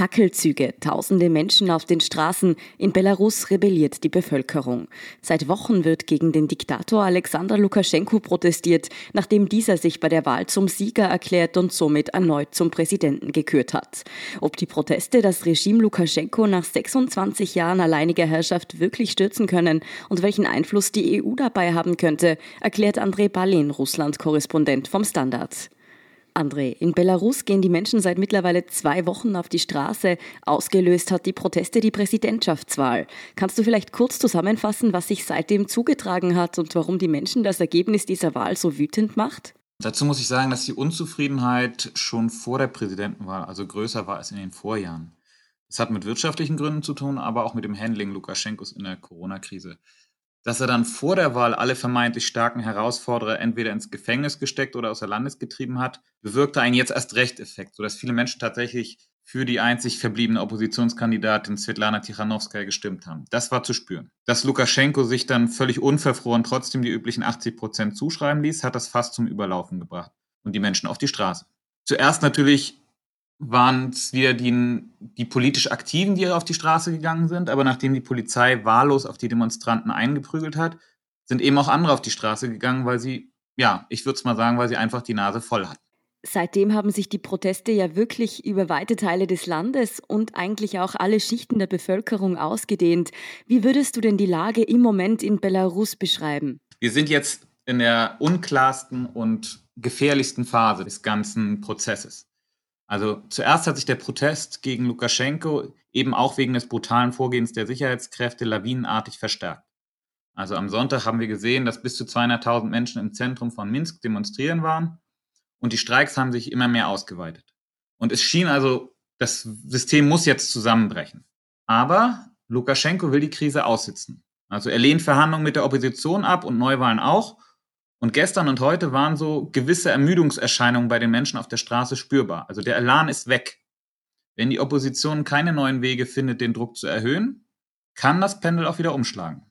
Fackelzüge, tausende Menschen auf den Straßen. In Belarus rebelliert die Bevölkerung. Seit Wochen wird gegen den Diktator Alexander Lukaschenko protestiert, nachdem dieser sich bei der Wahl zum Sieger erklärt und somit erneut zum Präsidenten gekürt hat. Ob die Proteste das Regime Lukaschenko nach 26 Jahren alleiniger Herrschaft wirklich stürzen können und welchen Einfluss die EU dabei haben könnte, erklärt Andrei Balin, Russland-Korrespondent vom Standard. André, in Belarus gehen die Menschen seit mittlerweile zwei Wochen auf die Straße. Ausgelöst hat die Proteste die Präsidentschaftswahl. Kannst du vielleicht kurz zusammenfassen, was sich seitdem zugetragen hat und warum die Menschen das Ergebnis dieser Wahl so wütend macht? Dazu muss ich sagen, dass die Unzufriedenheit schon vor der Präsidentenwahl, also größer war als in den Vorjahren. Das hat mit wirtschaftlichen Gründen zu tun, aber auch mit dem Handling Lukaschenkos in der Corona-Krise dass er dann vor der Wahl alle vermeintlich starken Herausforderer entweder ins Gefängnis gesteckt oder außer Landes getrieben hat, bewirkte einen jetzt erst recht Effekt, sodass viele Menschen tatsächlich für die einzig verbliebene Oppositionskandidatin Svetlana Tichanowskaja gestimmt haben. Das war zu spüren. Dass Lukaschenko sich dann völlig unverfroren trotzdem die üblichen 80 Prozent zuschreiben ließ, hat das fast zum Überlaufen gebracht und die Menschen auf die Straße. Zuerst natürlich waren es wieder die, die politisch Aktiven, die auf die Straße gegangen sind. Aber nachdem die Polizei wahllos auf die Demonstranten eingeprügelt hat, sind eben auch andere auf die Straße gegangen, weil sie, ja, ich würde es mal sagen, weil sie einfach die Nase voll hatten. Seitdem haben sich die Proteste ja wirklich über weite Teile des Landes und eigentlich auch alle Schichten der Bevölkerung ausgedehnt. Wie würdest du denn die Lage im Moment in Belarus beschreiben? Wir sind jetzt in der unklarsten und gefährlichsten Phase des ganzen Prozesses. Also zuerst hat sich der Protest gegen Lukaschenko eben auch wegen des brutalen Vorgehens der Sicherheitskräfte lawinenartig verstärkt. Also am Sonntag haben wir gesehen, dass bis zu 200.000 Menschen im Zentrum von Minsk demonstrieren waren und die Streiks haben sich immer mehr ausgeweitet. Und es schien also, das System muss jetzt zusammenbrechen. Aber Lukaschenko will die Krise aussitzen. Also er lehnt Verhandlungen mit der Opposition ab und Neuwahlen auch und gestern und heute waren so gewisse Ermüdungserscheinungen bei den Menschen auf der Straße spürbar. Also der Elan ist weg. Wenn die Opposition keine neuen Wege findet, den Druck zu erhöhen, kann das Pendel auch wieder umschlagen.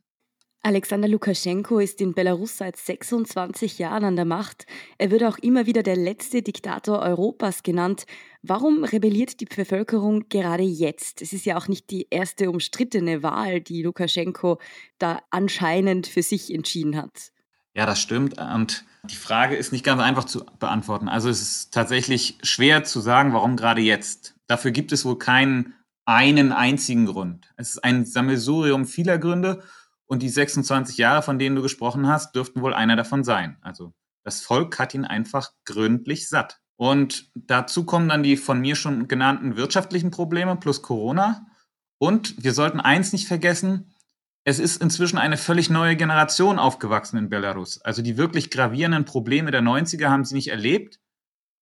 Alexander Lukaschenko ist in Belarus seit 26 Jahren an der Macht. Er wird auch immer wieder der letzte Diktator Europas genannt. Warum rebelliert die Bevölkerung gerade jetzt? Es ist ja auch nicht die erste umstrittene Wahl, die Lukaschenko da anscheinend für sich entschieden hat. Ja, das stimmt. Und die Frage ist nicht ganz einfach zu beantworten. Also es ist tatsächlich schwer zu sagen, warum gerade jetzt. Dafür gibt es wohl keinen einen einzigen Grund. Es ist ein Sammelsurium vieler Gründe und die 26 Jahre, von denen du gesprochen hast, dürften wohl einer davon sein. Also das Volk hat ihn einfach gründlich satt. Und dazu kommen dann die von mir schon genannten wirtschaftlichen Probleme plus Corona. Und wir sollten eins nicht vergessen, es ist inzwischen eine völlig neue Generation aufgewachsen in Belarus. Also die wirklich gravierenden Probleme der 90er haben sie nicht erlebt.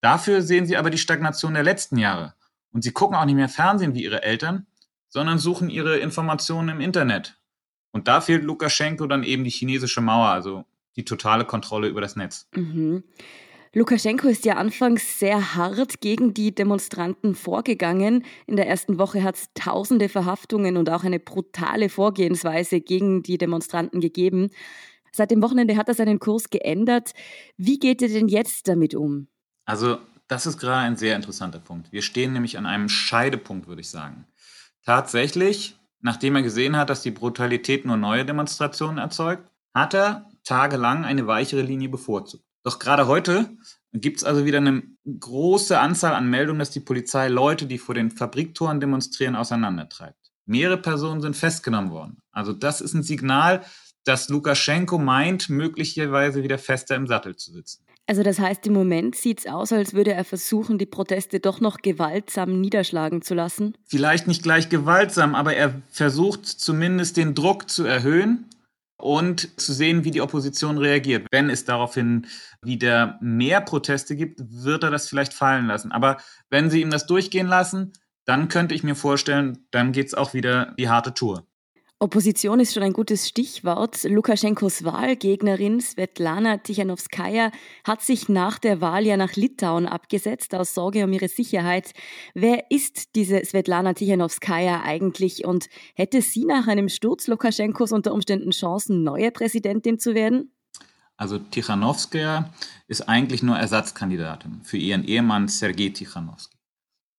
Dafür sehen sie aber die Stagnation der letzten Jahre. Und sie gucken auch nicht mehr Fernsehen wie ihre Eltern, sondern suchen ihre Informationen im Internet. Und da fehlt Lukaschenko dann eben die chinesische Mauer, also die totale Kontrolle über das Netz. Mhm. Lukaschenko ist ja anfangs sehr hart gegen die Demonstranten vorgegangen. In der ersten Woche hat es tausende Verhaftungen und auch eine brutale Vorgehensweise gegen die Demonstranten gegeben. Seit dem Wochenende hat er seinen Kurs geändert. Wie geht er denn jetzt damit um? Also, das ist gerade ein sehr interessanter Punkt. Wir stehen nämlich an einem Scheidepunkt, würde ich sagen. Tatsächlich, nachdem er gesehen hat, dass die Brutalität nur neue Demonstrationen erzeugt, hat er tagelang eine weichere Linie bevorzugt. Doch gerade heute gibt es also wieder eine große Anzahl an Meldungen, dass die Polizei Leute, die vor den Fabriktoren demonstrieren, auseinandertreibt. Mehrere Personen sind festgenommen worden. Also das ist ein Signal, dass Lukaschenko meint, möglicherweise wieder fester im Sattel zu sitzen. Also das heißt, im Moment sieht es aus, als würde er versuchen, die Proteste doch noch gewaltsam niederschlagen zu lassen. Vielleicht nicht gleich gewaltsam, aber er versucht zumindest den Druck zu erhöhen und zu sehen, wie die Opposition reagiert. Wenn es daraufhin wieder mehr Proteste gibt, wird er das vielleicht fallen lassen. Aber wenn sie ihm das durchgehen lassen, dann könnte ich mir vorstellen, dann geht es auch wieder die harte Tour. Opposition ist schon ein gutes Stichwort. Lukaschenkos Wahlgegnerin Svetlana Tichanowskaja hat sich nach der Wahl ja nach Litauen abgesetzt aus Sorge um ihre Sicherheit. Wer ist diese Svetlana Tichanowskaja eigentlich und hätte sie nach einem Sturz Lukaschenkos unter Umständen Chancen, neue Präsidentin zu werden? Also Tichanowskaja ist eigentlich nur Ersatzkandidatin für ihren Ehemann Sergei Tichanowski.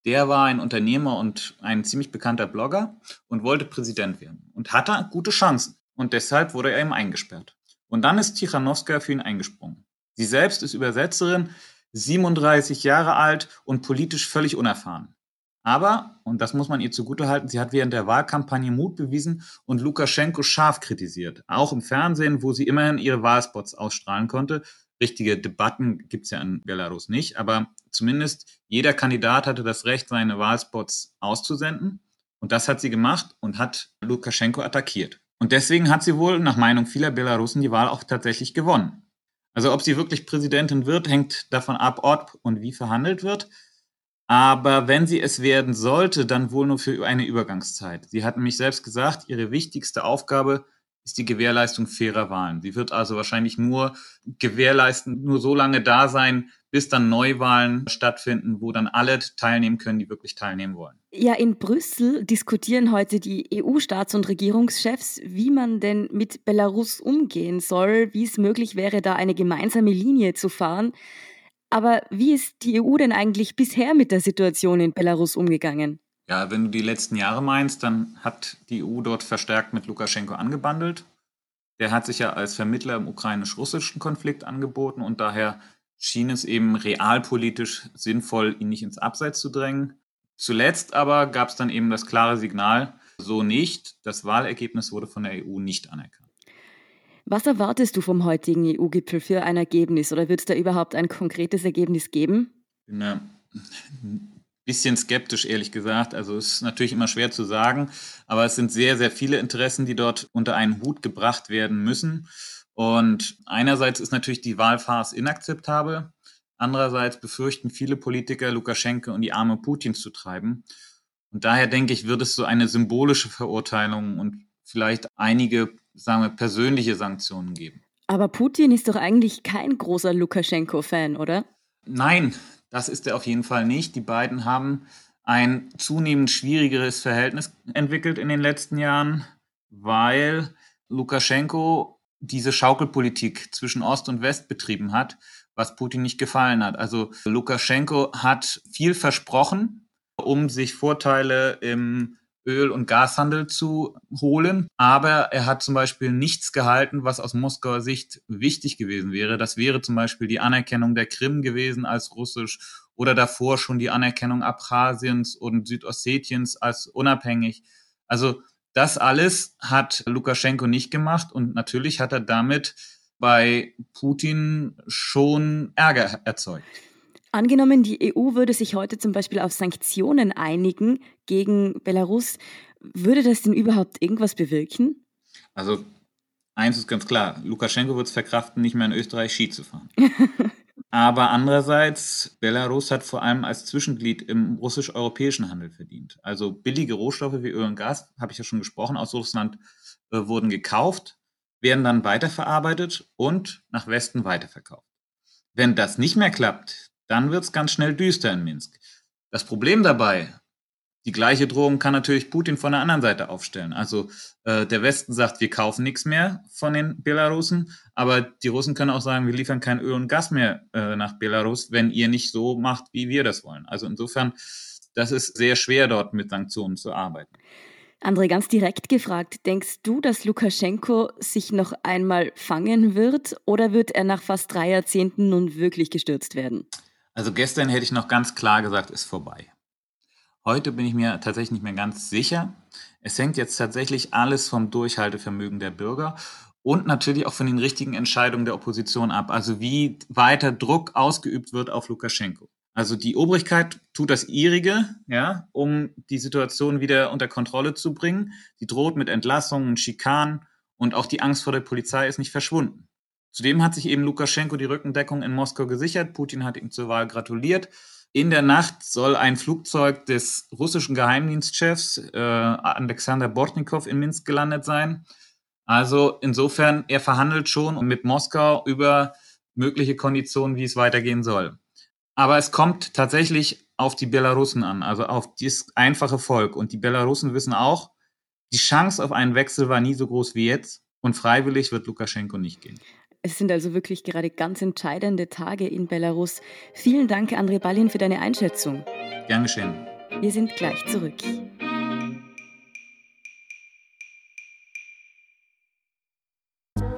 Der war ein Unternehmer und ein ziemlich bekannter Blogger und wollte Präsident werden und hatte gute Chancen. Und deshalb wurde er ihm eingesperrt. Und dann ist Tichanowskaja für ihn eingesprungen. Sie selbst ist Übersetzerin, 37 Jahre alt und politisch völlig unerfahren. Aber, und das muss man ihr zugutehalten, sie hat während der Wahlkampagne Mut bewiesen und Lukaschenko scharf kritisiert. Auch im Fernsehen, wo sie immerhin ihre Wahlspots ausstrahlen konnte, richtige Debatten gibt es ja in Belarus nicht, aber zumindest jeder Kandidat hatte das Recht, seine Wahlspots auszusenden. Und das hat sie gemacht und hat Lukaschenko attackiert. Und deswegen hat sie wohl nach Meinung vieler Belarusen die Wahl auch tatsächlich gewonnen. Also ob sie wirklich Präsidentin wird, hängt davon ab, ob und wie verhandelt wird. Aber wenn sie es werden sollte, dann wohl nur für eine Übergangszeit. Sie hat nämlich selbst gesagt, ihre wichtigste Aufgabe ist die Gewährleistung fairer Wahlen. Sie wird also wahrscheinlich nur gewährleisten, nur so lange da sein, bis dann Neuwahlen stattfinden, wo dann alle teilnehmen können, die wirklich teilnehmen wollen. Ja, in Brüssel diskutieren heute die EU-Staats- und Regierungschefs, wie man denn mit Belarus umgehen soll, wie es möglich wäre, da eine gemeinsame Linie zu fahren. Aber wie ist die EU denn eigentlich bisher mit der Situation in Belarus umgegangen? Ja, wenn du die letzten Jahre meinst, dann hat die EU dort verstärkt mit Lukaschenko angebandelt. Der hat sich ja als Vermittler im ukrainisch-russischen Konflikt angeboten und daher schien es eben realpolitisch sinnvoll, ihn nicht ins Abseits zu drängen. Zuletzt aber gab es dann eben das klare Signal, so nicht. Das Wahlergebnis wurde von der EU nicht anerkannt. Was erwartest du vom heutigen EU-Gipfel für ein Ergebnis oder wird es da überhaupt ein konkretes Ergebnis geben? Ich bin bisschen skeptisch, ehrlich gesagt. Also es ist natürlich immer schwer zu sagen, aber es sind sehr, sehr viele Interessen, die dort unter einen Hut gebracht werden müssen. Und einerseits ist natürlich die Wahlfarce inakzeptabel. Andererseits befürchten viele Politiker, Lukaschenko und die Arme Putins zu treiben. Und daher denke ich, wird es so eine symbolische Verurteilung und vielleicht einige, sagen wir, persönliche Sanktionen geben. Aber Putin ist doch eigentlich kein großer Lukaschenko-Fan, oder? Nein, das ist er auf jeden Fall nicht. Die beiden haben ein zunehmend schwierigeres Verhältnis entwickelt in den letzten Jahren, weil Lukaschenko diese Schaukelpolitik zwischen Ost und West betrieben hat, was Putin nicht gefallen hat. Also Lukaschenko hat viel versprochen, um sich Vorteile im Öl- und Gashandel zu holen. Aber er hat zum Beispiel nichts gehalten, was aus Moskauer Sicht wichtig gewesen wäre. Das wäre zum Beispiel die Anerkennung der Krim gewesen als russisch oder davor schon die Anerkennung Abchasiens und Südossetiens als unabhängig. Also das alles hat Lukaschenko nicht gemacht und natürlich hat er damit bei Putin schon Ärger erzeugt. Angenommen, die EU würde sich heute zum Beispiel auf Sanktionen einigen gegen Belarus, würde das denn überhaupt irgendwas bewirken? Also eins ist ganz klar, Lukaschenko wird es verkraften, nicht mehr in Österreich Ski zu fahren. Aber andererseits, Belarus hat vor allem als Zwischenglied im russisch-europäischen Handel verdient. Also billige Rohstoffe wie Öl und Gas, habe ich ja schon gesprochen, aus Russland äh, wurden gekauft, werden dann weiterverarbeitet und nach Westen weiterverkauft. Wenn das nicht mehr klappt, dann wird es ganz schnell düster in Minsk. Das Problem dabei, die gleiche Drohung kann natürlich Putin von der anderen Seite aufstellen. Also äh, der Westen sagt, wir kaufen nichts mehr von den Belarusen, aber die Russen können auch sagen, wir liefern kein Öl und Gas mehr äh, nach Belarus, wenn ihr nicht so macht, wie wir das wollen. Also insofern, das ist sehr schwer dort mit Sanktionen zu arbeiten. André, ganz direkt gefragt, denkst du, dass Lukaschenko sich noch einmal fangen wird oder wird er nach fast drei Jahrzehnten nun wirklich gestürzt werden? Also gestern hätte ich noch ganz klar gesagt, ist vorbei. Heute bin ich mir tatsächlich nicht mehr ganz sicher. Es hängt jetzt tatsächlich alles vom Durchhaltevermögen der Bürger und natürlich auch von den richtigen Entscheidungen der Opposition ab. Also wie weiter Druck ausgeübt wird auf Lukaschenko. Also die Obrigkeit tut das ihrige, ja, um die Situation wieder unter Kontrolle zu bringen. Die droht mit Entlassungen, Schikanen und auch die Angst vor der Polizei ist nicht verschwunden. Zudem hat sich eben Lukaschenko die Rückendeckung in Moskau gesichert. Putin hat ihm zur Wahl gratuliert. In der Nacht soll ein Flugzeug des russischen Geheimdienstchefs äh, Alexander Bortnikow in Minsk gelandet sein. Also insofern, er verhandelt schon mit Moskau über mögliche Konditionen, wie es weitergehen soll. Aber es kommt tatsächlich auf die Belarussen an, also auf das einfache Volk. Und die Belarussen wissen auch, die Chance auf einen Wechsel war nie so groß wie jetzt. Und freiwillig wird Lukaschenko nicht gehen. Es sind also wirklich gerade ganz entscheidende Tage in Belarus. Vielen Dank, André Ballin, für deine Einschätzung. Gern geschehen. Wir sind gleich zurück.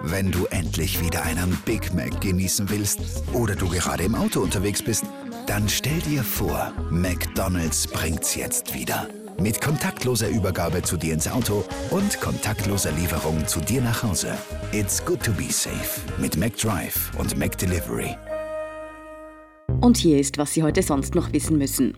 Wenn du endlich wieder einen Big Mac genießen willst oder du gerade im Auto unterwegs bist, dann stell dir vor, McDonald's bringt's jetzt wieder. Mit kontaktloser Übergabe zu dir ins Auto und kontaktloser Lieferung zu dir nach Hause. It's good to be safe mit McDrive und McDelivery. Und hier ist, was Sie heute sonst noch wissen müssen.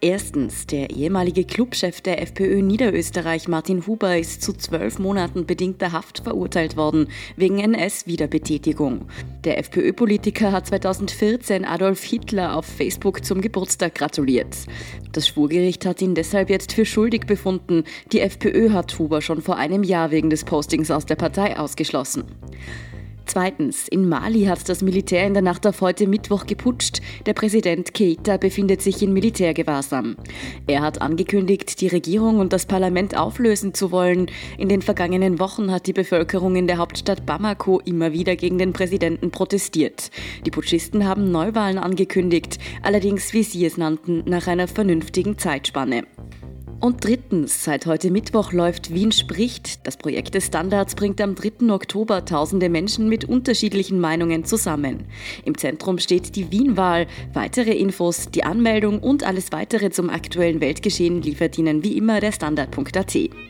Erstens, der ehemalige Clubchef der FPÖ Niederösterreich Martin Huber ist zu zwölf Monaten bedingter Haft verurteilt worden, wegen NS-Wiederbetätigung. Der FPÖ-Politiker hat 2014 Adolf Hitler auf Facebook zum Geburtstag gratuliert. Das Schwurgericht hat ihn deshalb jetzt für schuldig befunden. Die FPÖ hat Huber schon vor einem Jahr wegen des Postings aus der Partei ausgeschlossen. Zweitens, in Mali hat das Militär in der Nacht auf heute Mittwoch geputscht. Der Präsident Keita befindet sich in Militärgewahrsam. Er hat angekündigt, die Regierung und das Parlament auflösen zu wollen. In den vergangenen Wochen hat die Bevölkerung in der Hauptstadt Bamako immer wieder gegen den Präsidenten protestiert. Die Putschisten haben Neuwahlen angekündigt, allerdings, wie sie es nannten, nach einer vernünftigen Zeitspanne. Und drittens, seit heute Mittwoch läuft Wien spricht. Das Projekt des Standards bringt am 3. Oktober tausende Menschen mit unterschiedlichen Meinungen zusammen. Im Zentrum steht die Wien-Wahl. Weitere Infos, die Anmeldung und alles weitere zum aktuellen Weltgeschehen liefert Ihnen wie immer der Standard.at.